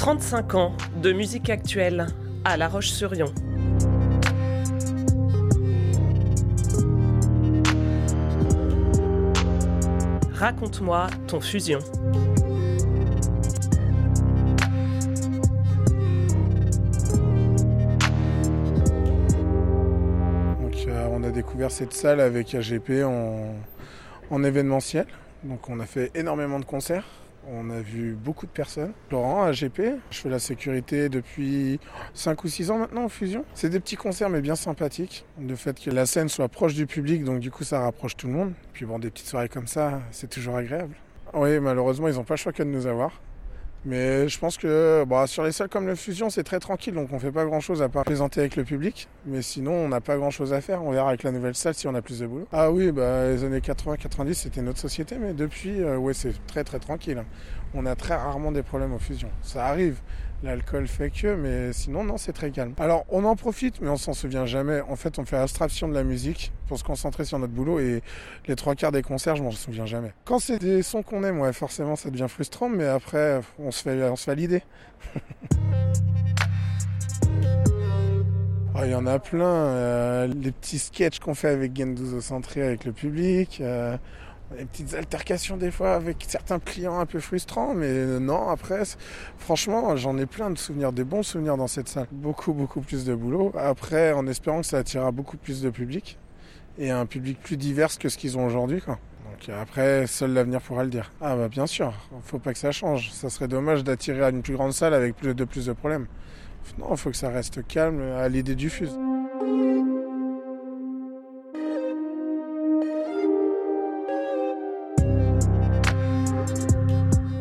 35 ans de musique actuelle à La Roche-sur-Yon. Raconte-moi ton fusion. Euh, on a découvert cette salle avec AGP en, en événementiel. Donc on a fait énormément de concerts. On a vu beaucoup de personnes. Laurent, AGP, je fais la sécurité depuis 5 ou 6 ans maintenant en fusion. C'est des petits concerts mais bien sympathiques. Le fait que la scène soit proche du public, donc du coup ça rapproche tout le monde. Puis bon, des petites soirées comme ça, c'est toujours agréable. Oui, malheureusement, ils n'ont pas le choix que de nous avoir. Mais je pense que bah, sur les salles comme le Fusion, c'est très tranquille, donc on fait pas grand chose à part présenter avec le public. Mais sinon, on n'a pas grand chose à faire. On verra avec la nouvelle salle si on a plus de boulot. Ah oui, bah, les années 80-90, c'était notre société, mais depuis, euh, ouais, c'est très très tranquille. On a très rarement des problèmes au Fusion. Ça arrive, L'alcool fait que, mais sinon, non, c'est très calme. Alors, on en profite, mais on s'en souvient jamais. En fait, on fait abstraction de la musique pour se concentrer sur notre boulot et les trois quarts des concerts, je m'en souviens jamais. Quand c'est des sons qu'on aime, ouais, forcément, ça devient frustrant, mais après, on se fait, on se l'idée. Ah, il y en a plein. Euh, les petits sketchs qu'on fait avec Genduzo Centré avec le public. Euh, des petites altercations des fois avec certains clients un peu frustrants, mais non, après, franchement, j'en ai plein de souvenirs, des bons souvenirs dans cette salle. Beaucoup, beaucoup plus de boulot. Après, en espérant que ça attirera beaucoup plus de public et un public plus divers que ce qu'ils ont aujourd'hui, quoi. Donc après, seul l'avenir pourra le dire. Ah bah bien sûr, faut pas que ça change. Ça serait dommage d'attirer à une plus grande salle avec plus de plus de problèmes. Non, faut que ça reste calme à l'idée du fuse.